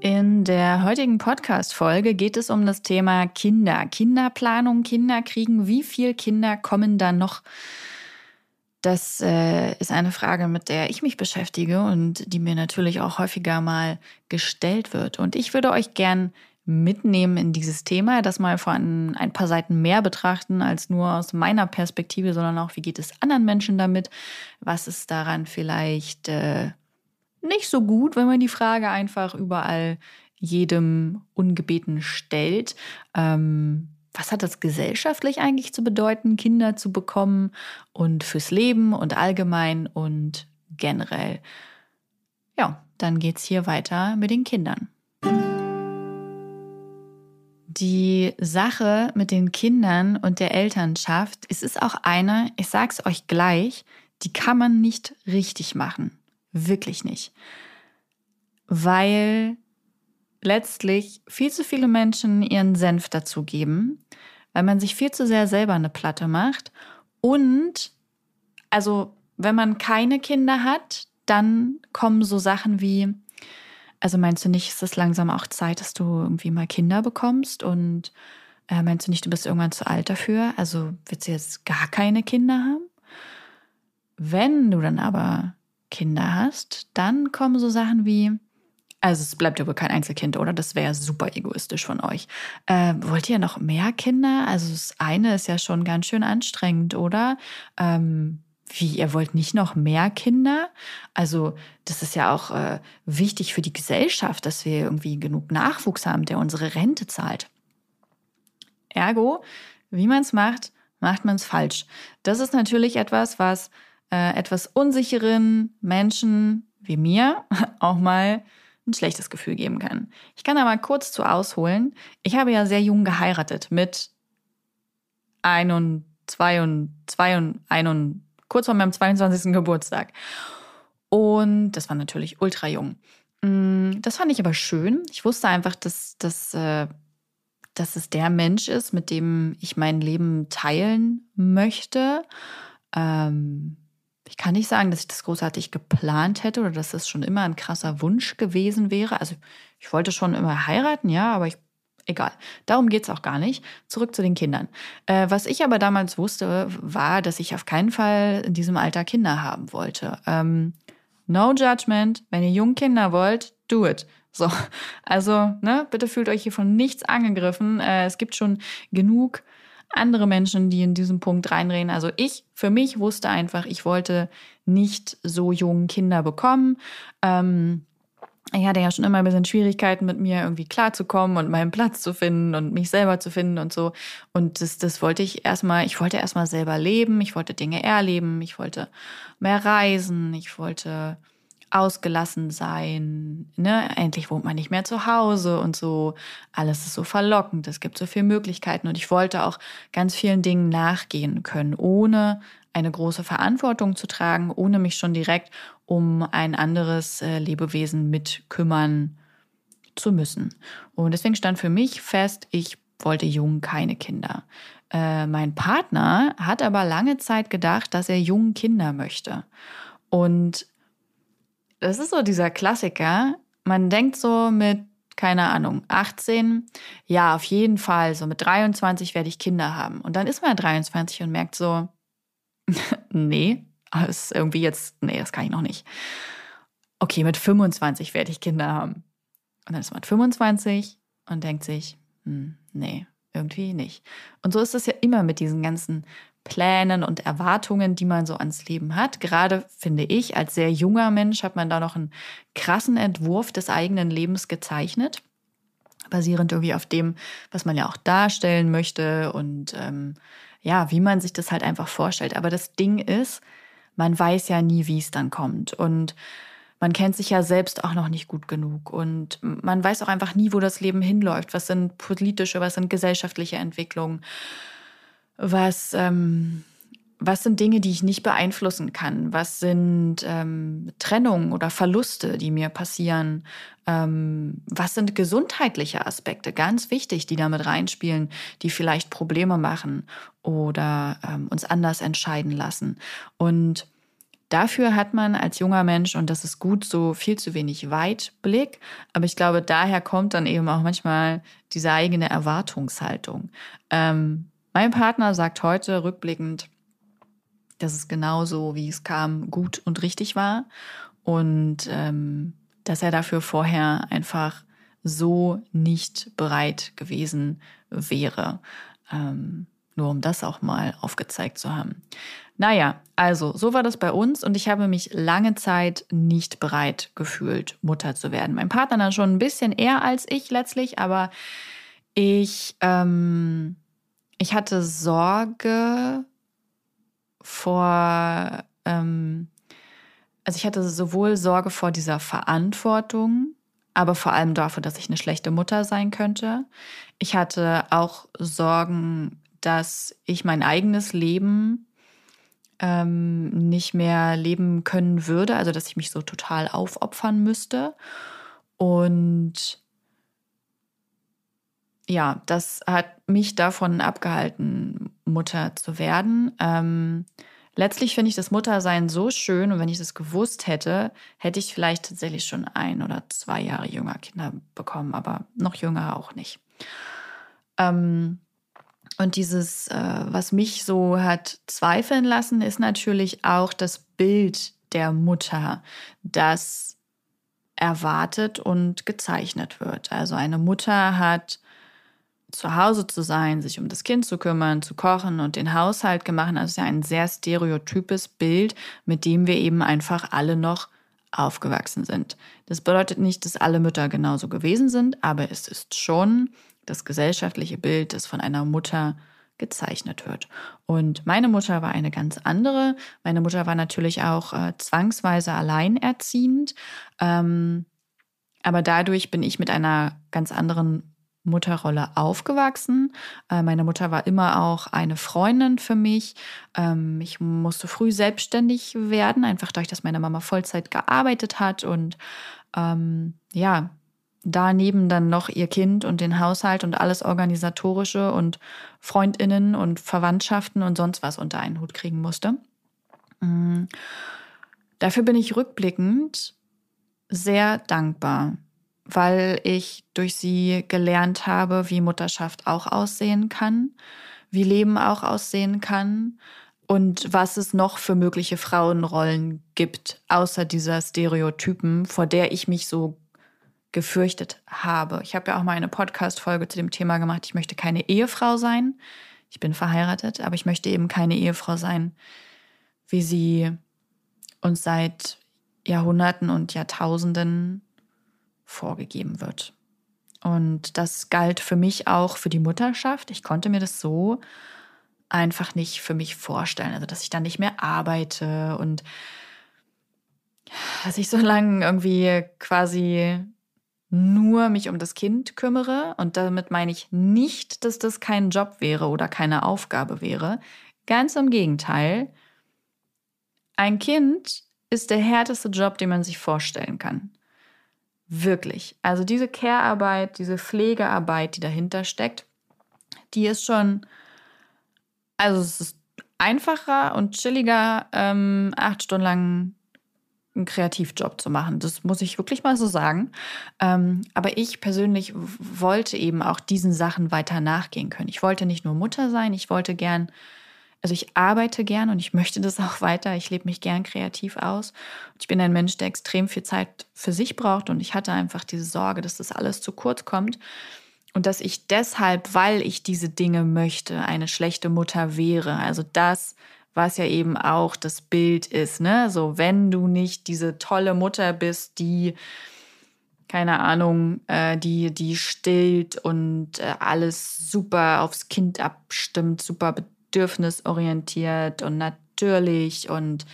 In der heutigen Podcast-Folge geht es um das Thema Kinder, Kinderplanung, Kinderkriegen. Wie viele Kinder kommen da noch? Das äh, ist eine Frage, mit der ich mich beschäftige und die mir natürlich auch häufiger mal gestellt wird. Und ich würde euch gern mitnehmen in dieses Thema, das mal von ein paar Seiten mehr betrachten als nur aus meiner Perspektive, sondern auch, wie geht es anderen Menschen damit? Was ist daran vielleicht äh, nicht so gut, wenn man die Frage einfach überall jedem ungebeten stellt. Ähm, was hat das gesellschaftlich eigentlich zu bedeuten, Kinder zu bekommen und fürs Leben und allgemein und generell? Ja, dann geht's hier weiter mit den Kindern. Die Sache mit den Kindern und der Elternschaft, es ist auch eine, ich sag's euch gleich, die kann man nicht richtig machen. Wirklich nicht. Weil letztlich viel zu viele Menschen ihren Senf dazugeben, weil man sich viel zu sehr selber eine Platte macht. Und also, wenn man keine Kinder hat, dann kommen so Sachen wie, also meinst du nicht, ist es langsam auch Zeit, dass du irgendwie mal Kinder bekommst? Und äh, meinst du nicht, du bist irgendwann zu alt dafür? Also willst du jetzt gar keine Kinder haben? Wenn du dann aber Kinder hast, dann kommen so Sachen wie, also es bleibt ja wohl kein Einzelkind, oder? Das wäre super egoistisch von euch. Äh, wollt ihr noch mehr Kinder? Also das eine ist ja schon ganz schön anstrengend, oder? Ähm, wie, ihr wollt nicht noch mehr Kinder? Also das ist ja auch äh, wichtig für die Gesellschaft, dass wir irgendwie genug Nachwuchs haben, der unsere Rente zahlt. Ergo, wie man es macht, macht man es falsch. Das ist natürlich etwas, was äh, etwas unsicheren Menschen wie mir auch mal ein schlechtes Gefühl geben kann. Ich kann da mal kurz zu ausholen. Ich habe ja sehr jung geheiratet mit ein und zwei und zwei und ein und kurz vor meinem 22. Geburtstag. Und das war natürlich ultra jung. Mm, das fand ich aber schön. Ich wusste einfach, dass, dass, äh, dass es der Mensch ist, mit dem ich mein Leben teilen möchte. Ähm, ich kann nicht sagen, dass ich das großartig geplant hätte oder dass das schon immer ein krasser Wunsch gewesen wäre. Also ich wollte schon immer heiraten, ja, aber ich, egal. Darum geht es auch gar nicht. Zurück zu den Kindern. Äh, was ich aber damals wusste, war, dass ich auf keinen Fall in diesem Alter Kinder haben wollte. Ähm, no judgment. Wenn ihr jung Kinder wollt, do it. So, also, ne, bitte fühlt euch hier von nichts angegriffen. Äh, es gibt schon genug andere Menschen, die in diesem Punkt reinreden. Also ich für mich wusste einfach, ich wollte nicht so jungen Kinder bekommen. Ähm, ich hatte ja schon immer ein bisschen Schwierigkeiten, mit mir irgendwie klarzukommen und meinen Platz zu finden und mich selber zu finden und so. Und das, das wollte ich erstmal, ich wollte erstmal selber leben, ich wollte Dinge erleben, ich wollte mehr reisen, ich wollte ausgelassen sein. Ne? Endlich wohnt man nicht mehr zu Hause und so. Alles ist so verlockend. Es gibt so viele Möglichkeiten und ich wollte auch ganz vielen Dingen nachgehen können, ohne eine große Verantwortung zu tragen, ohne mich schon direkt um ein anderes äh, Lebewesen mitkümmern zu müssen. Und deswegen stand für mich fest, ich wollte jung keine Kinder. Äh, mein Partner hat aber lange Zeit gedacht, dass er jungen Kinder möchte. Und das ist so dieser Klassiker. Man denkt so mit, keine Ahnung, 18, ja, auf jeden Fall, so mit 23 werde ich Kinder haben. Und dann ist man 23 und merkt so, nee, das ist irgendwie jetzt, nee, das kann ich noch nicht. Okay, mit 25 werde ich Kinder haben. Und dann ist man 25 und denkt sich, hm, nee, irgendwie nicht. Und so ist es ja immer mit diesen ganzen Plänen und Erwartungen, die man so ans Leben hat. Gerade finde ich, als sehr junger Mensch hat man da noch einen krassen Entwurf des eigenen Lebens gezeichnet, basierend irgendwie auf dem, was man ja auch darstellen möchte und ähm, ja, wie man sich das halt einfach vorstellt. Aber das Ding ist, man weiß ja nie, wie es dann kommt. Und man kennt sich ja selbst auch noch nicht gut genug und man weiß auch einfach nie, wo das Leben hinläuft. Was sind politische, was sind gesellschaftliche Entwicklungen? Was, ähm, was sind Dinge, die ich nicht beeinflussen kann? Was sind ähm, Trennungen oder Verluste, die mir passieren? Ähm, was sind gesundheitliche Aspekte, ganz wichtig, die damit reinspielen, die vielleicht Probleme machen oder ähm, uns anders entscheiden lassen? Und Dafür hat man als junger Mensch, und das ist gut, so viel zu wenig Weitblick. Aber ich glaube, daher kommt dann eben auch manchmal diese eigene Erwartungshaltung. Ähm, mein Partner sagt heute rückblickend, dass es genauso, wie es kam, gut und richtig war. Und ähm, dass er dafür vorher einfach so nicht bereit gewesen wäre. Ähm, nur um das auch mal aufgezeigt zu haben. Naja, also so war das bei uns und ich habe mich lange Zeit nicht bereit gefühlt, Mutter zu werden. Mein Partner dann schon ein bisschen eher als ich letztlich, aber ich, ähm, ich hatte Sorge vor, ähm, also ich hatte sowohl Sorge vor dieser Verantwortung, aber vor allem dafür, dass ich eine schlechte Mutter sein könnte. Ich hatte auch Sorgen, dass ich mein eigenes Leben ähm, nicht mehr leben können würde, also dass ich mich so total aufopfern müsste. Und ja, das hat mich davon abgehalten, Mutter zu werden. Ähm, letztlich finde ich das Muttersein so schön und wenn ich das gewusst hätte, hätte ich vielleicht tatsächlich schon ein oder zwei Jahre jünger Kinder bekommen, aber noch jünger auch nicht. Ähm, und dieses, äh, was mich so hat zweifeln lassen, ist natürlich auch das Bild der Mutter, das erwartet und gezeichnet wird. Also eine Mutter hat zu Hause zu sein, sich um das Kind zu kümmern, zu kochen und den Haushalt gemacht. Also ist ja ein sehr stereotypes Bild, mit dem wir eben einfach alle noch aufgewachsen sind. Das bedeutet nicht, dass alle Mütter genauso gewesen sind, aber es ist schon das gesellschaftliche Bild, das von einer Mutter gezeichnet wird. Und meine Mutter war eine ganz andere. Meine Mutter war natürlich auch äh, zwangsweise alleinerziehend. Ähm, aber dadurch bin ich mit einer ganz anderen Mutterrolle aufgewachsen. Äh, meine Mutter war immer auch eine Freundin für mich. Ähm, ich musste früh selbstständig werden, einfach dadurch, dass meine Mama Vollzeit gearbeitet hat und ähm, ja, daneben dann noch ihr Kind und den Haushalt und alles organisatorische und Freundinnen und Verwandtschaften und sonst was unter einen Hut kriegen musste. Mm. Dafür bin ich rückblickend sehr dankbar, weil ich durch sie gelernt habe, wie Mutterschaft auch aussehen kann, wie Leben auch aussehen kann und was es noch für mögliche Frauenrollen gibt, außer dieser Stereotypen, vor der ich mich so gefürchtet habe. Ich habe ja auch mal eine Podcast-Folge zu dem Thema gemacht. Ich möchte keine Ehefrau sein. Ich bin verheiratet, aber ich möchte eben keine Ehefrau sein, wie sie uns seit Jahrhunderten und Jahrtausenden vorgegeben wird. Und das galt für mich auch für die Mutterschaft. Ich konnte mir das so einfach nicht für mich vorstellen. Also, dass ich dann nicht mehr arbeite und dass ich so lange irgendwie quasi nur mich um das Kind kümmere. Und damit meine ich nicht, dass das kein Job wäre oder keine Aufgabe wäre. Ganz im Gegenteil. Ein Kind ist der härteste Job, den man sich vorstellen kann. Wirklich. Also diese Care-Arbeit, diese Pflegearbeit, die dahinter steckt, die ist schon, also es ist einfacher und chilliger, ähm, acht Stunden lang einen Kreativjob zu machen. Das muss ich wirklich mal so sagen. Ähm, aber ich persönlich wollte eben auch diesen Sachen weiter nachgehen können. Ich wollte nicht nur Mutter sein, ich wollte gern, also ich arbeite gern und ich möchte das auch weiter. Ich lebe mich gern kreativ aus. ich bin ein Mensch, der extrem viel Zeit für sich braucht und ich hatte einfach diese Sorge, dass das alles zu kurz kommt. Und dass ich deshalb, weil ich diese Dinge möchte, eine schlechte Mutter wäre. Also das was ja eben auch das Bild ist, ne? So, wenn du nicht diese tolle Mutter bist, die keine Ahnung, äh, die, die stillt und äh, alles super aufs Kind abstimmt, super bedürfnisorientiert und natürlich und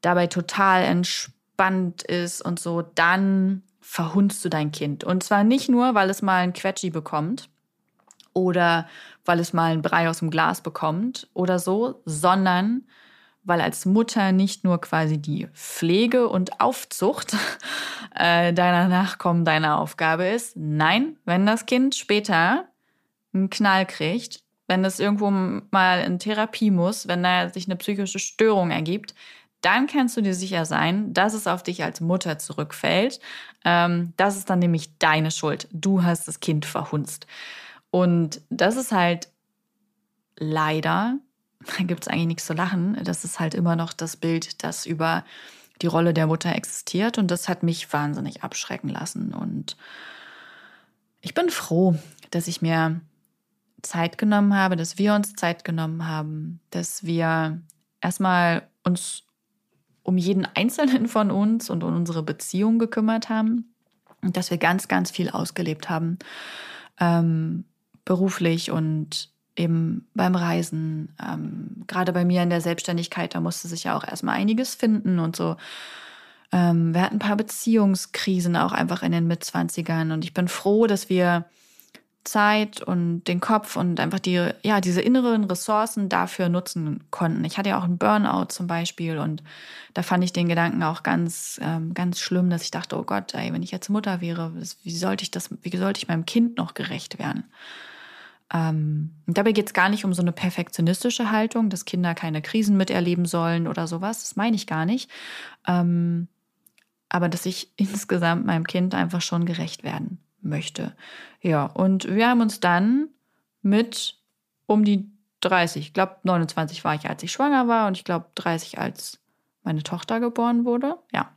dabei total entspannt ist und so, dann verhunzt du dein Kind. Und zwar nicht nur, weil es mal ein Quetschi bekommt oder weil es mal ein Brei aus dem Glas bekommt oder so, sondern weil als Mutter nicht nur quasi die Pflege und Aufzucht äh, deiner Nachkommen deine Aufgabe ist. Nein, wenn das Kind später einen Knall kriegt, wenn es irgendwo mal in Therapie muss, wenn da sich eine psychische Störung ergibt, dann kannst du dir sicher sein, dass es auf dich als Mutter zurückfällt. Ähm, das ist dann nämlich deine Schuld. Du hast das Kind verhunzt. Und das ist halt leider, da gibt es eigentlich nichts zu lachen, das ist halt immer noch das Bild, das über die Rolle der Mutter existiert. Und das hat mich wahnsinnig abschrecken lassen. Und ich bin froh, dass ich mir Zeit genommen habe, dass wir uns Zeit genommen haben, dass wir erstmal uns um jeden Einzelnen von uns und um unsere Beziehung gekümmert haben und dass wir ganz, ganz viel ausgelebt haben, ähm, beruflich und eben beim Reisen. Ähm, Gerade bei mir in der Selbstständigkeit, da musste sich ja auch erstmal einiges finden und so. Ähm, wir hatten ein paar Beziehungskrisen auch einfach in den Mitzwanzigern und ich bin froh, dass wir Zeit und den Kopf und einfach die, ja, diese inneren Ressourcen dafür nutzen konnten. Ich hatte ja auch einen Burnout zum Beispiel und da fand ich den Gedanken auch ganz, ähm, ganz schlimm, dass ich dachte, oh Gott, ey, wenn ich jetzt Mutter wäre, wie sollte ich das, wie sollte ich meinem Kind noch gerecht werden? Ähm, dabei geht es gar nicht um so eine perfektionistische Haltung, dass Kinder keine Krisen miterleben sollen oder sowas. Das meine ich gar nicht. Ähm, aber dass ich insgesamt meinem Kind einfach schon gerecht werden möchte. Ja, und wir haben uns dann mit um die 30, ich glaube 29 war ich, als ich schwanger war und ich glaube 30, als meine Tochter geboren wurde. Ja.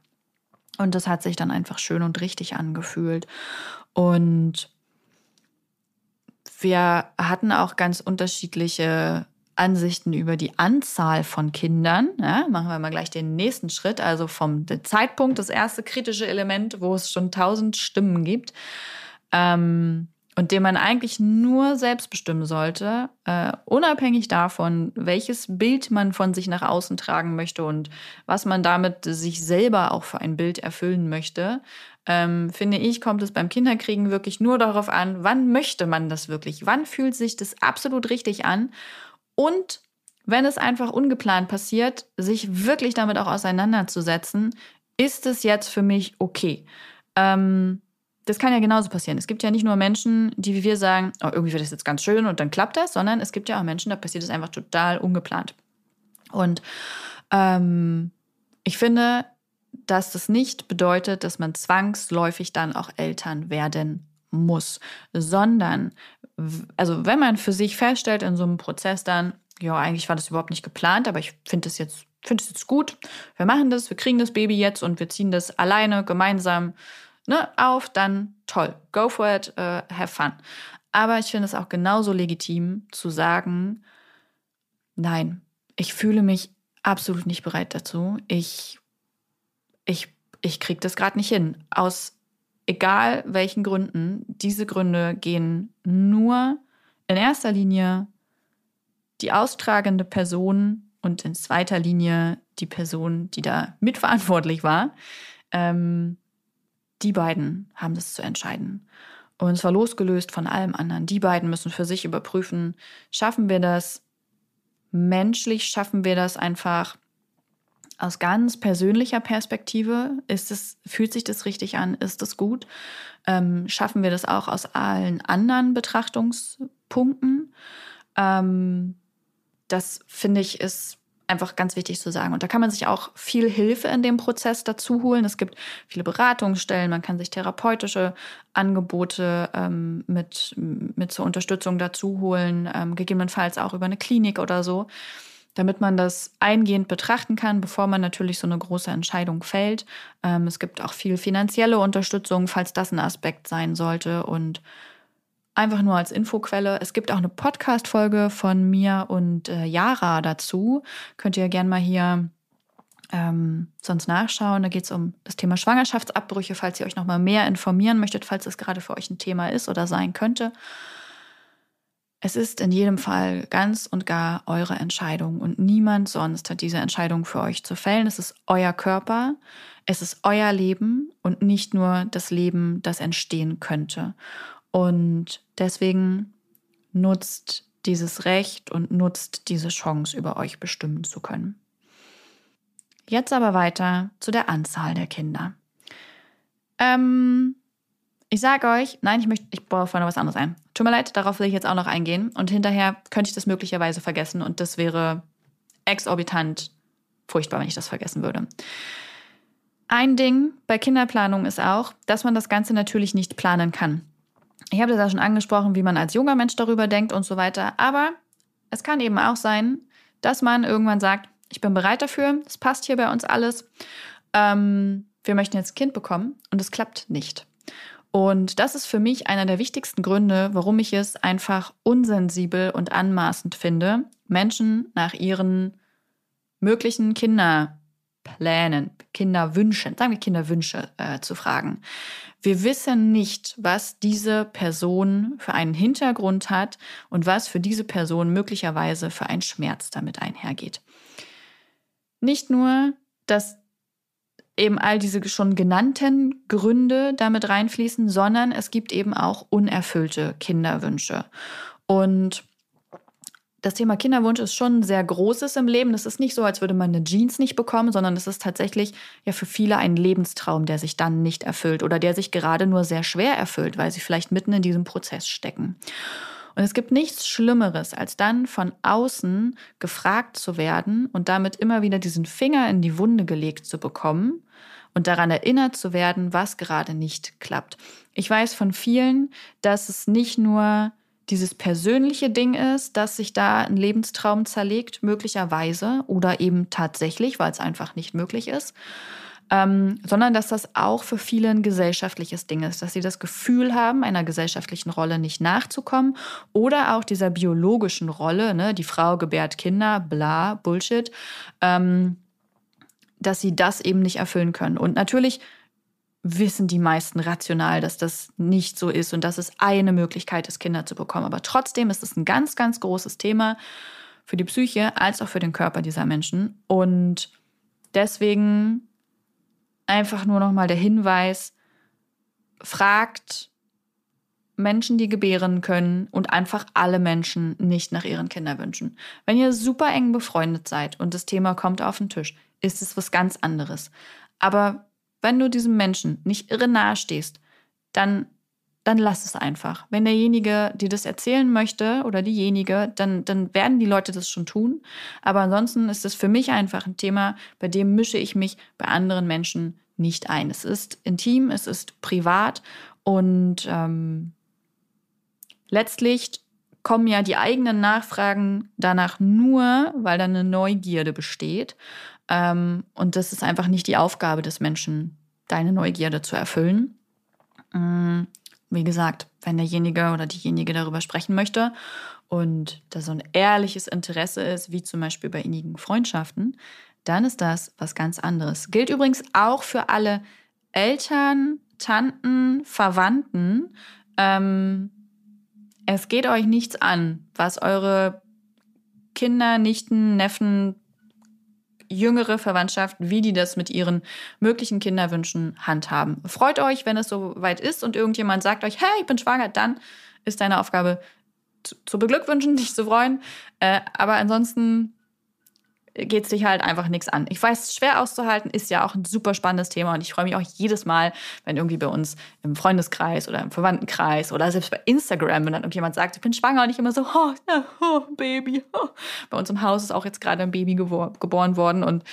Und das hat sich dann einfach schön und richtig angefühlt. Und wir hatten auch ganz unterschiedliche Ansichten über die Anzahl von Kindern. Ja, machen wir mal gleich den nächsten Schritt. Also vom Zeitpunkt, das erste kritische Element, wo es schon tausend Stimmen gibt, ähm, und den man eigentlich nur selbst bestimmen sollte, äh, unabhängig davon, welches Bild man von sich nach außen tragen möchte und was man damit sich selber auch für ein Bild erfüllen möchte, ähm, finde ich, kommt es beim Kinderkriegen wirklich nur darauf an, wann möchte man das wirklich, wann fühlt sich das absolut richtig an und wenn es einfach ungeplant passiert, sich wirklich damit auch auseinanderzusetzen, ist es jetzt für mich okay? Ähm, das kann ja genauso passieren. Es gibt ja nicht nur Menschen, die wie wir sagen, oh, irgendwie wird das jetzt ganz schön und dann klappt das, sondern es gibt ja auch Menschen, da passiert es einfach total ungeplant. Und ähm, ich finde, dass das nicht bedeutet, dass man zwangsläufig dann auch Eltern werden muss, sondern, also wenn man für sich feststellt in so einem Prozess dann, ja, eigentlich war das überhaupt nicht geplant, aber ich finde das jetzt, finde es jetzt gut, wir machen das, wir kriegen das Baby jetzt und wir ziehen das alleine, gemeinsam ne, auf, dann toll, go for it, uh, have fun. Aber ich finde es auch genauso legitim zu sagen, nein, ich fühle mich absolut nicht bereit dazu. Ich, ich, ich kriege das gerade nicht hin. Aus egal welchen Gründen. Diese Gründe gehen nur in erster Linie die austragende Person und in zweiter Linie die Person, die da mitverantwortlich war. Ähm, die beiden haben das zu entscheiden. Und zwar losgelöst von allem anderen. Die beiden müssen für sich überprüfen, schaffen wir das menschlich, schaffen wir das einfach aus ganz persönlicher Perspektive. Ist es, fühlt sich das richtig an? Ist es gut? Ähm, schaffen wir das auch aus allen anderen Betrachtungspunkten? Ähm, das finde ich ist einfach ganz wichtig zu sagen. Und da kann man sich auch viel Hilfe in dem Prozess dazu holen. Es gibt viele Beratungsstellen, man kann sich therapeutische Angebote ähm, mit, mit zur Unterstützung dazu holen, ähm, gegebenenfalls auch über eine Klinik oder so, damit man das eingehend betrachten kann, bevor man natürlich so eine große Entscheidung fällt. Ähm, es gibt auch viel finanzielle Unterstützung, falls das ein Aspekt sein sollte. Und einfach nur als Infoquelle. Es gibt auch eine Podcast-Folge von mir und äh, Yara dazu. Könnt ihr gerne mal hier ähm, sonst nachschauen. Da geht es um das Thema Schwangerschaftsabbrüche, falls ihr euch noch mal mehr informieren möchtet, falls es gerade für euch ein Thema ist oder sein könnte. Es ist in jedem Fall ganz und gar eure Entscheidung und niemand sonst hat diese Entscheidung für euch zu fällen. Es ist euer Körper, es ist euer Leben und nicht nur das Leben, das entstehen könnte. Und deswegen nutzt dieses Recht und nutzt diese Chance, über euch bestimmen zu können. Jetzt aber weiter zu der Anzahl der Kinder. Ähm, ich sage euch, nein, ich möchte, ich baue vorhin was anderes ein. Tut mir leid, darauf will ich jetzt auch noch eingehen. Und hinterher könnte ich das möglicherweise vergessen und das wäre exorbitant furchtbar, wenn ich das vergessen würde. Ein Ding bei Kinderplanung ist auch, dass man das Ganze natürlich nicht planen kann. Ich habe das ja schon angesprochen, wie man als junger Mensch darüber denkt und so weiter. Aber es kann eben auch sein, dass man irgendwann sagt, ich bin bereit dafür, es passt hier bei uns alles. Ähm, wir möchten jetzt ein Kind bekommen und es klappt nicht. Und das ist für mich einer der wichtigsten Gründe, warum ich es einfach unsensibel und anmaßend finde, Menschen nach ihren möglichen Kinderplänen, Kinderwünschen, sagen wir Kinderwünsche äh, zu fragen. Wir wissen nicht, was diese Person für einen Hintergrund hat und was für diese Person möglicherweise für ein Schmerz damit einhergeht. Nicht nur, dass eben all diese schon genannten Gründe damit reinfließen, sondern es gibt eben auch unerfüllte Kinderwünsche. Und das Thema Kinderwunsch ist schon sehr großes im Leben. Das ist nicht so, als würde man eine Jeans nicht bekommen, sondern es ist tatsächlich ja für viele ein Lebenstraum, der sich dann nicht erfüllt oder der sich gerade nur sehr schwer erfüllt, weil sie vielleicht mitten in diesem Prozess stecken. Und es gibt nichts Schlimmeres, als dann von außen gefragt zu werden und damit immer wieder diesen Finger in die Wunde gelegt zu bekommen und daran erinnert zu werden, was gerade nicht klappt. Ich weiß von vielen, dass es nicht nur dieses persönliche Ding ist, dass sich da ein Lebenstraum zerlegt, möglicherweise, oder eben tatsächlich, weil es einfach nicht möglich ist, ähm, sondern dass das auch für viele ein gesellschaftliches Ding ist, dass sie das Gefühl haben, einer gesellschaftlichen Rolle nicht nachzukommen oder auch dieser biologischen Rolle, ne, die Frau gebärt Kinder, bla, Bullshit, ähm, dass sie das eben nicht erfüllen können. Und natürlich wissen die meisten rational, dass das nicht so ist und dass es eine Möglichkeit ist, Kinder zu bekommen. Aber trotzdem ist es ein ganz, ganz großes Thema für die Psyche als auch für den Körper dieser Menschen. Und deswegen einfach nur noch mal der Hinweis, fragt Menschen, die gebären können und einfach alle Menschen nicht nach ihren Kinderwünschen. Wenn ihr super eng befreundet seid und das Thema kommt auf den Tisch, ist es was ganz anderes. Aber wenn du diesem Menschen nicht irre nahe stehst, dann, dann lass es einfach. Wenn derjenige dir das erzählen möchte oder diejenige, dann, dann werden die Leute das schon tun. Aber ansonsten ist es für mich einfach ein Thema, bei dem mische ich mich bei anderen Menschen nicht ein. Es ist intim, es ist privat und ähm, letztlich kommen ja die eigenen Nachfragen danach nur, weil da eine Neugierde besteht. Ähm, und das ist einfach nicht die Aufgabe des Menschen, deine Neugierde zu erfüllen. Ähm, wie gesagt, wenn derjenige oder diejenige darüber sprechen möchte und da so ein ehrliches Interesse ist, wie zum Beispiel bei innigen Freundschaften, dann ist das was ganz anderes. Gilt übrigens auch für alle Eltern, Tanten, Verwandten. Ähm, es geht euch nichts an, was eure Kinder, Nichten, Neffen, jüngere Verwandtschaft, wie die das mit ihren möglichen Kinderwünschen handhaben. Freut euch, wenn es soweit ist und irgendjemand sagt euch, hey, ich bin schwanger, dann ist deine Aufgabe zu, zu beglückwünschen, dich zu freuen. Äh, aber ansonsten geht es dich halt einfach nichts an. Ich weiß, schwer auszuhalten ist ja auch ein super spannendes Thema und ich freue mich auch jedes Mal, wenn irgendwie bei uns im Freundeskreis oder im Verwandtenkreis oder selbst bei Instagram, wenn dann irgendjemand sagt, ich bin schwanger und ich immer so, oh, oh Baby. Oh. Bei uns im Haus ist auch jetzt gerade ein Baby geboren worden und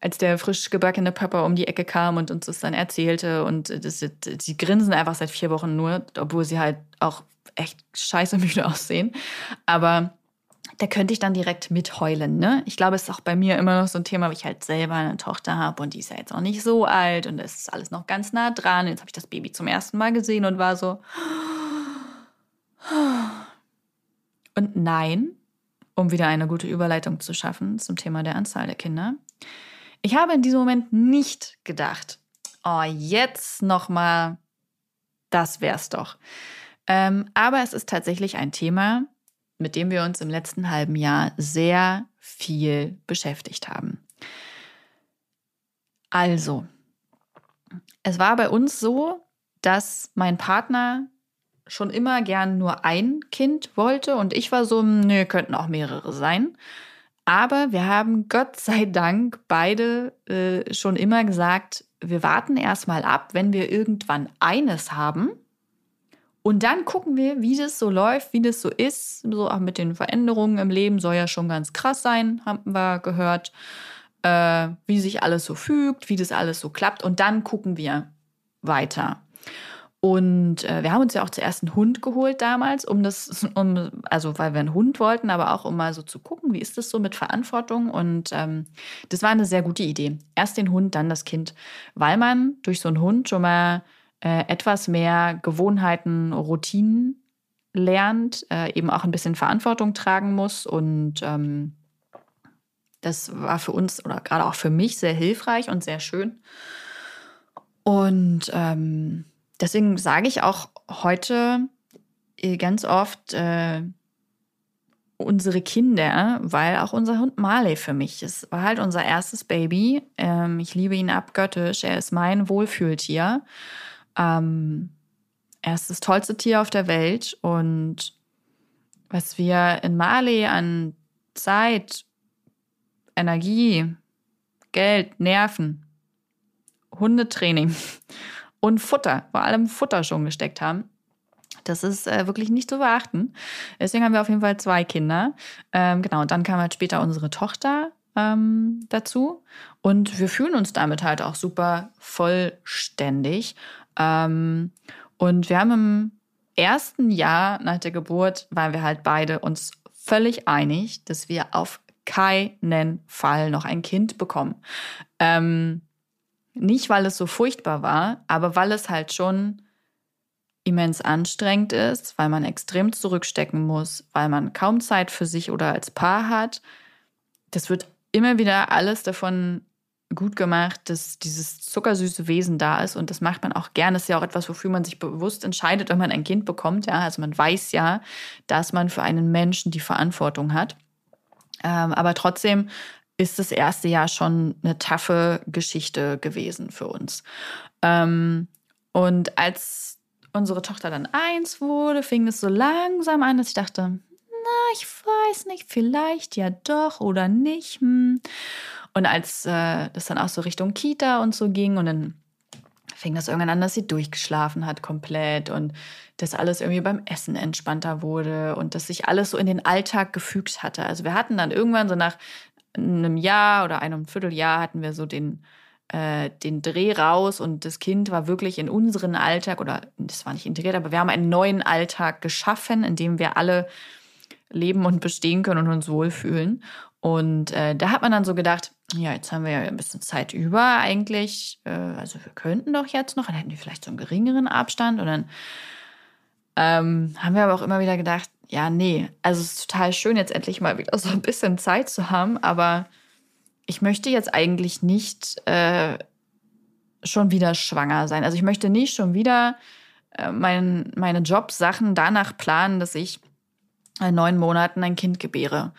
als der frisch gebackene Papa um die Ecke kam und uns das dann erzählte und das, sie grinsen einfach seit vier Wochen nur, obwohl sie halt auch echt scheiße müde aussehen. Aber da könnte ich dann direkt mitheulen. Ne? Ich glaube, es ist auch bei mir immer noch so ein Thema, weil ich halt selber eine Tochter habe und die ist ja jetzt auch nicht so alt und es ist alles noch ganz nah dran. Jetzt habe ich das Baby zum ersten Mal gesehen und war so. Und nein, um wieder eine gute Überleitung zu schaffen zum Thema der Anzahl der Kinder. Ich habe in diesem Moment nicht gedacht, oh, jetzt nochmal, das wär's doch. Ähm, aber es ist tatsächlich ein Thema, mit dem wir uns im letzten halben Jahr sehr viel beschäftigt haben. Also, es war bei uns so, dass mein Partner schon immer gern nur ein Kind wollte und ich war so, nö, könnten auch mehrere sein. Aber wir haben Gott sei Dank beide äh, schon immer gesagt, wir warten erstmal ab, wenn wir irgendwann eines haben. Und dann gucken wir, wie das so läuft, wie das so ist. So auch mit den Veränderungen im Leben soll ja schon ganz krass sein, haben wir gehört. Äh, wie sich alles so fügt, wie das alles so klappt. Und dann gucken wir weiter. Und äh, wir haben uns ja auch zuerst einen Hund geholt damals, um das, um, also weil wir einen Hund wollten, aber auch um mal so zu gucken, wie ist das so mit Verantwortung. Und ähm, das war eine sehr gute Idee. Erst den Hund, dann das Kind, weil man durch so einen Hund schon mal äh, etwas mehr Gewohnheiten, Routinen lernt, äh, eben auch ein bisschen Verantwortung tragen muss. Und ähm, das war für uns oder gerade auch für mich sehr hilfreich und sehr schön. Und ähm, deswegen sage ich auch heute äh, ganz oft äh, unsere Kinder, weil auch unser Hund Marley für mich ist, war halt unser erstes Baby. Ähm, ich liebe ihn abgöttisch. Er ist mein Wohlfühltier. Ähm, er ist das tollste Tier auf der Welt und was wir in Marley an Zeit, Energie, Geld, Nerven, Hundetraining und Futter, vor allem Futter schon gesteckt haben. Das ist äh, wirklich nicht zu beachten. Deswegen haben wir auf jeden Fall zwei Kinder. Ähm, genau, und dann kam halt später unsere Tochter ähm, dazu. Und wir fühlen uns damit halt auch super vollständig. Ähm, und wir haben im ersten Jahr nach der Geburt, waren wir halt beide uns völlig einig, dass wir auf keinen Fall noch ein Kind bekommen. Ähm, nicht, weil es so furchtbar war, aber weil es halt schon immens anstrengend ist, weil man extrem zurückstecken muss, weil man kaum Zeit für sich oder als Paar hat. Das wird immer wieder alles davon gut gemacht, dass dieses zuckersüße Wesen da ist und das macht man auch gerne. Das ist ja auch etwas, wofür man sich bewusst entscheidet, wenn man ein Kind bekommt. Ja, also man weiß ja, dass man für einen Menschen die Verantwortung hat. Ähm, aber trotzdem ist das erste Jahr schon eine taffe Geschichte gewesen für uns. Ähm, und als unsere Tochter dann eins wurde, fing es so langsam an, dass ich dachte, na, ich weiß nicht, vielleicht ja doch oder nicht. Hm. Und als äh, das dann auch so Richtung Kita und so ging und dann fing das irgendwann an, dass sie durchgeschlafen hat komplett und dass alles irgendwie beim Essen entspannter wurde und dass sich alles so in den Alltag gefügt hatte. Also wir hatten dann irgendwann so nach einem Jahr oder einem Vierteljahr hatten wir so den, äh, den Dreh raus und das Kind war wirklich in unseren Alltag oder das war nicht integriert, aber wir haben einen neuen Alltag geschaffen, in dem wir alle leben und bestehen können und uns wohlfühlen. Und äh, da hat man dann so gedacht, ja, jetzt haben wir ja ein bisschen Zeit über eigentlich. Äh, also wir könnten doch jetzt noch, dann hätten wir vielleicht so einen geringeren Abstand. Und dann ähm, haben wir aber auch immer wieder gedacht, ja, nee, also es ist total schön, jetzt endlich mal wieder so ein bisschen Zeit zu haben, aber ich möchte jetzt eigentlich nicht äh, schon wieder schwanger sein. Also ich möchte nicht schon wieder äh, mein, meine Jobsachen danach planen, dass ich in neun Monaten ein Kind gebäre.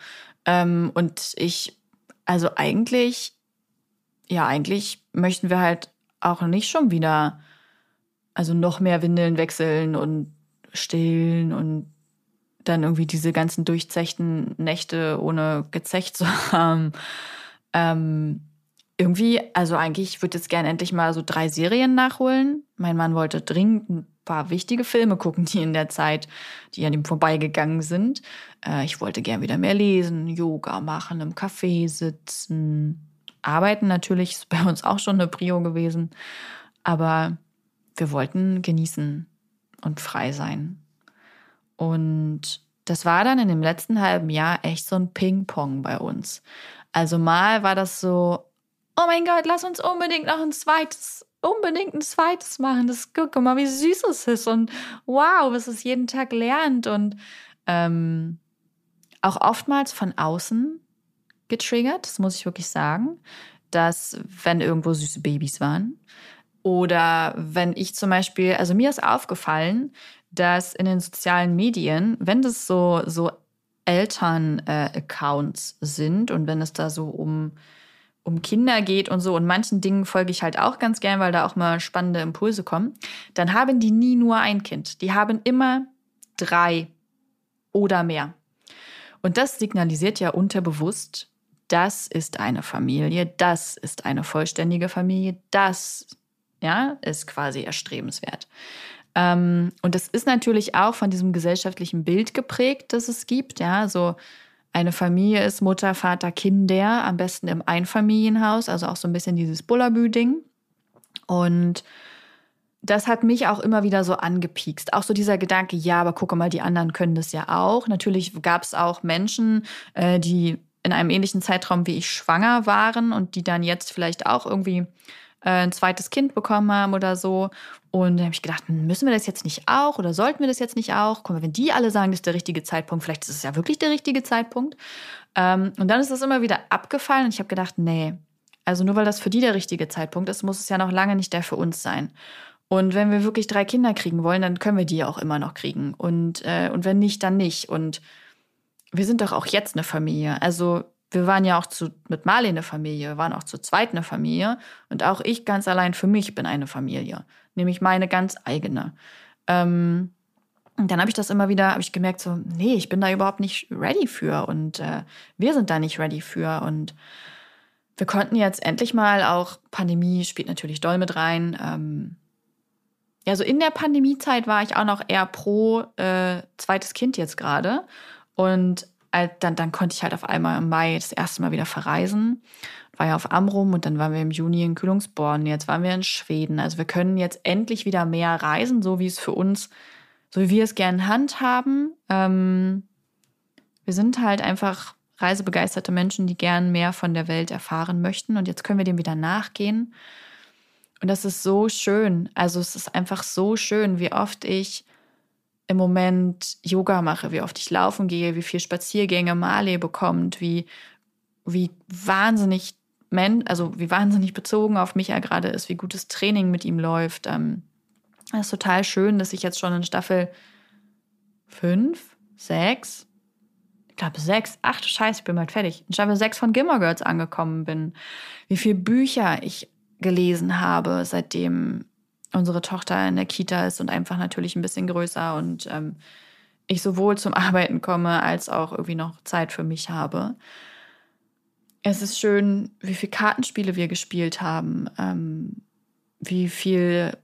Ähm, und ich, also eigentlich, ja, eigentlich möchten wir halt auch nicht schon wieder, also noch mehr Windeln wechseln und stillen und dann irgendwie diese ganzen durchzechten Nächte ohne gezecht zu haben. Ähm, irgendwie, also eigentlich würde ich jetzt gerne endlich mal so drei Serien nachholen. Mein Mann wollte dringend paar wichtige Filme gucken, die in der Zeit, die an ihm vorbeigegangen sind. Äh, ich wollte gern wieder mehr lesen, Yoga machen, im Café sitzen. Arbeiten natürlich ist bei uns auch schon eine Prio gewesen. Aber wir wollten genießen und frei sein. Und das war dann in dem letzten halben Jahr echt so ein Ping-Pong bei uns. Also mal war das so, oh mein Gott, lass uns unbedingt noch ein zweites, unbedingt ein zweites machen. Das guck mal, wie süß es ist und wow, was es jeden Tag lernt und ähm, auch oftmals von außen getriggert, das muss ich wirklich sagen, dass wenn irgendwo süße Babys waren oder wenn ich zum Beispiel, also mir ist aufgefallen, dass in den sozialen Medien, wenn das so, so Eltern-Accounts äh, sind und wenn es da so um, um Kinder geht und so und manchen Dingen folge ich halt auch ganz gern, weil da auch mal spannende Impulse kommen, dann haben die nie nur ein Kind. Die haben immer drei oder mehr. Und das signalisiert ja unterbewusst, das ist eine Familie, das ist eine vollständige Familie, das ja, ist quasi erstrebenswert. Ähm, und das ist natürlich auch von diesem gesellschaftlichen Bild geprägt, das es gibt. Ja, so eine Familie ist Mutter, Vater, Kinder, am besten im Einfamilienhaus, also auch so ein bisschen dieses Bullabü-Ding. Und das hat mich auch immer wieder so angepiekst. Auch so dieser Gedanke, ja, aber gucke mal, die anderen können das ja auch. Natürlich gab es auch Menschen, äh, die in einem ähnlichen Zeitraum wie ich schwanger waren und die dann jetzt vielleicht auch irgendwie ein zweites Kind bekommen haben oder so. Und dann habe ich gedacht, hm, müssen wir das jetzt nicht auch oder sollten wir das jetzt nicht auch? Guck mal, wenn die alle sagen, das ist der richtige Zeitpunkt, vielleicht ist es ja wirklich der richtige Zeitpunkt. Ähm, und dann ist das immer wieder abgefallen und ich habe gedacht, nee, also nur weil das für die der richtige Zeitpunkt ist, muss es ja noch lange nicht der für uns sein. Und wenn wir wirklich drei Kinder kriegen wollen, dann können wir die ja auch immer noch kriegen. Und, äh, und wenn nicht, dann nicht. Und wir sind doch auch jetzt eine Familie. Also wir waren ja auch zu, mit Marley eine Familie, wir waren auch zu zweit eine Familie. Und auch ich ganz allein für mich bin eine Familie. Nämlich meine ganz eigene. Ähm, und dann habe ich das immer wieder, habe ich gemerkt, so, nee, ich bin da überhaupt nicht ready für. Und äh, wir sind da nicht ready für. Und wir konnten jetzt endlich mal auch, Pandemie spielt natürlich doll mit rein, ähm, ja, so in der Pandemiezeit war ich auch noch eher pro äh, zweites Kind jetzt gerade. Und dann, dann konnte ich halt auf einmal im Mai das erste Mal wieder verreisen. War ja auf Amrum und dann waren wir im Juni in Kühlungsborn. Jetzt waren wir in Schweden. Also wir können jetzt endlich wieder mehr reisen, so wie es für uns, so wie wir es gerne handhaben. Ähm, wir sind halt einfach reisebegeisterte Menschen, die gern mehr von der Welt erfahren möchten. Und jetzt können wir dem wieder nachgehen. Und das ist so schön. Also es ist einfach so schön, wie oft ich im Moment Yoga mache, wie oft ich laufen gehe, wie viel Spaziergänge Marley bekommt, wie, wie wahnsinnig, also wie wahnsinnig bezogen auf mich er gerade ist, wie gutes Training mit ihm läuft. Ähm, das ist total schön, dass ich jetzt schon in Staffel fünf, sechs, ich glaube sechs, ach du Scheiße, ich bin bald fertig, in Staffel sechs von Gimmer Girls angekommen bin. Wie viele Bücher ich gelesen habe, seitdem unsere Tochter in der Kita ist und einfach natürlich ein bisschen größer und ähm, ich sowohl zum Arbeiten komme als auch irgendwie noch Zeit für mich habe. Es ist schön, wie viele Kartenspiele wir gespielt haben, ähm, wie viel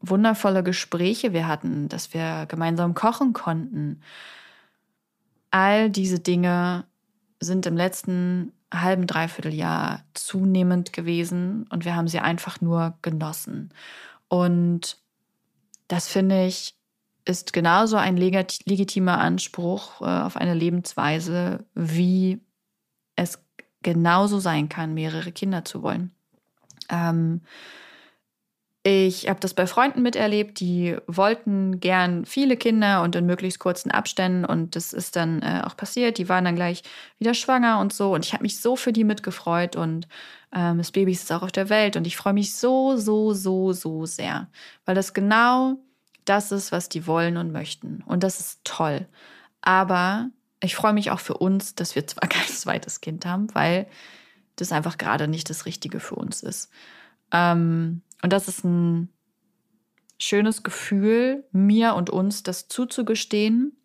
wundervolle Gespräche wir hatten, dass wir gemeinsam kochen konnten. All diese Dinge sind im letzten halben, dreiviertel Jahr zunehmend gewesen und wir haben sie einfach nur genossen. Und das finde ich ist genauso ein legitimer Anspruch äh, auf eine Lebensweise, wie es genauso sein kann, mehrere Kinder zu wollen. Ähm, ich habe das bei Freunden miterlebt, die wollten gern viele Kinder und in möglichst kurzen Abständen und das ist dann äh, auch passiert. Die waren dann gleich wieder schwanger und so und ich habe mich so für die mitgefreut und ähm, das Baby ist auch auf der Welt und ich freue mich so, so, so, so sehr, weil das genau das ist, was die wollen und möchten und das ist toll. Aber ich freue mich auch für uns, dass wir zwar kein zweites Kind haben, weil das einfach gerade nicht das Richtige für uns ist. Ähm, und das ist ein schönes Gefühl, mir und uns das zuzugestehen,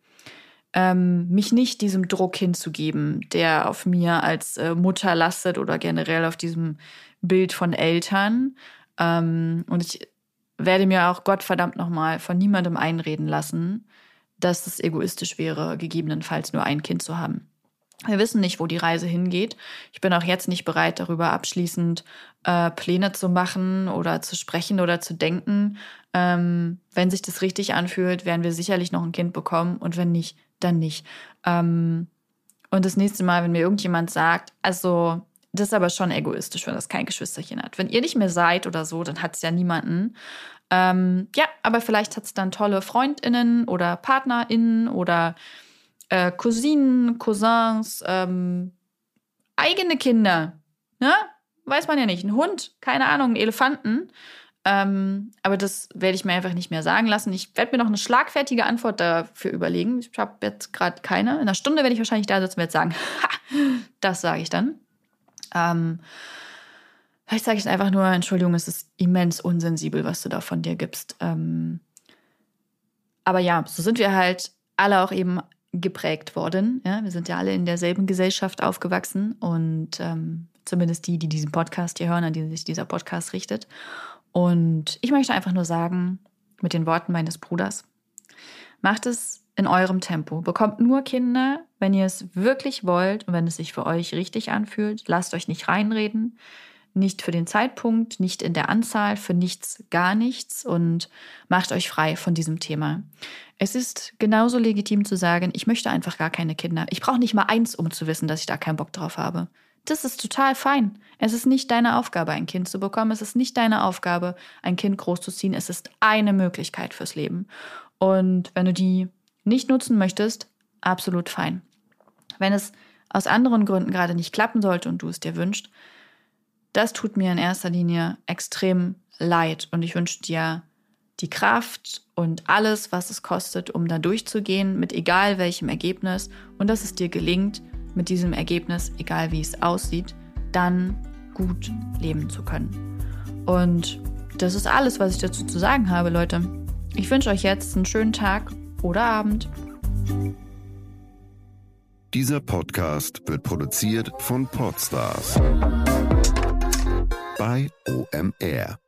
ähm, mich nicht diesem Druck hinzugeben, der auf mir als äh, Mutter lastet oder generell auf diesem Bild von Eltern. Ähm, und ich werde mir auch Gott verdammt nochmal von niemandem einreden lassen, dass es egoistisch wäre, gegebenenfalls nur ein Kind zu haben. Wir wissen nicht, wo die Reise hingeht. Ich bin auch jetzt nicht bereit, darüber abschließend äh, Pläne zu machen oder zu sprechen oder zu denken. Ähm, wenn sich das richtig anfühlt, werden wir sicherlich noch ein Kind bekommen und wenn nicht, dann nicht. Ähm, und das nächste Mal, wenn mir irgendjemand sagt, also das ist aber schon egoistisch, wenn das kein Geschwisterchen hat. Wenn ihr nicht mehr seid oder so, dann hat es ja niemanden. Ähm, ja, aber vielleicht hat es dann tolle Freundinnen oder Partnerinnen oder äh, Cousinen, Cousins, ähm, eigene Kinder, ne? Weiß man ja nicht. Ein Hund, keine Ahnung, einen Elefanten. Ähm, aber das werde ich mir einfach nicht mehr sagen lassen. Ich werde mir noch eine schlagfertige Antwort dafür überlegen. Ich habe jetzt gerade keine. In einer Stunde werde ich wahrscheinlich da sitzen und werde sagen, ha, das sage ich dann. Ähm, vielleicht sage ich einfach nur, Entschuldigung, es ist immens unsensibel, was du da von dir gibst. Ähm, aber ja, so sind wir halt alle auch eben geprägt worden. Ja? Wir sind ja alle in derselben Gesellschaft aufgewachsen und ähm, zumindest die, die diesen Podcast hier hören, an die sich dieser Podcast richtet. Und ich möchte einfach nur sagen, mit den Worten meines Bruders, macht es in eurem Tempo. Bekommt nur Kinder, wenn ihr es wirklich wollt und wenn es sich für euch richtig anfühlt. Lasst euch nicht reinreden. Nicht für den Zeitpunkt, nicht in der Anzahl, für nichts, gar nichts und macht euch frei von diesem Thema. Es ist genauso legitim zu sagen, ich möchte einfach gar keine Kinder. Ich brauche nicht mal eins, um zu wissen, dass ich da keinen Bock drauf habe. Das ist total fein. Es ist nicht deine Aufgabe, ein Kind zu bekommen. Es ist nicht deine Aufgabe, ein Kind großzuziehen. Es ist eine Möglichkeit fürs Leben. Und wenn du die nicht nutzen möchtest, absolut fein. Wenn es aus anderen Gründen gerade nicht klappen sollte und du es dir wünschst, das tut mir in erster Linie extrem leid. Und ich wünsche dir die Kraft und alles, was es kostet, um da durchzugehen, mit egal welchem Ergebnis. Und dass es dir gelingt, mit diesem Ergebnis, egal wie es aussieht, dann gut leben zu können. Und das ist alles, was ich dazu zu sagen habe, Leute. Ich wünsche euch jetzt einen schönen Tag oder Abend. Dieser Podcast wird produziert von Podstars bei OMR.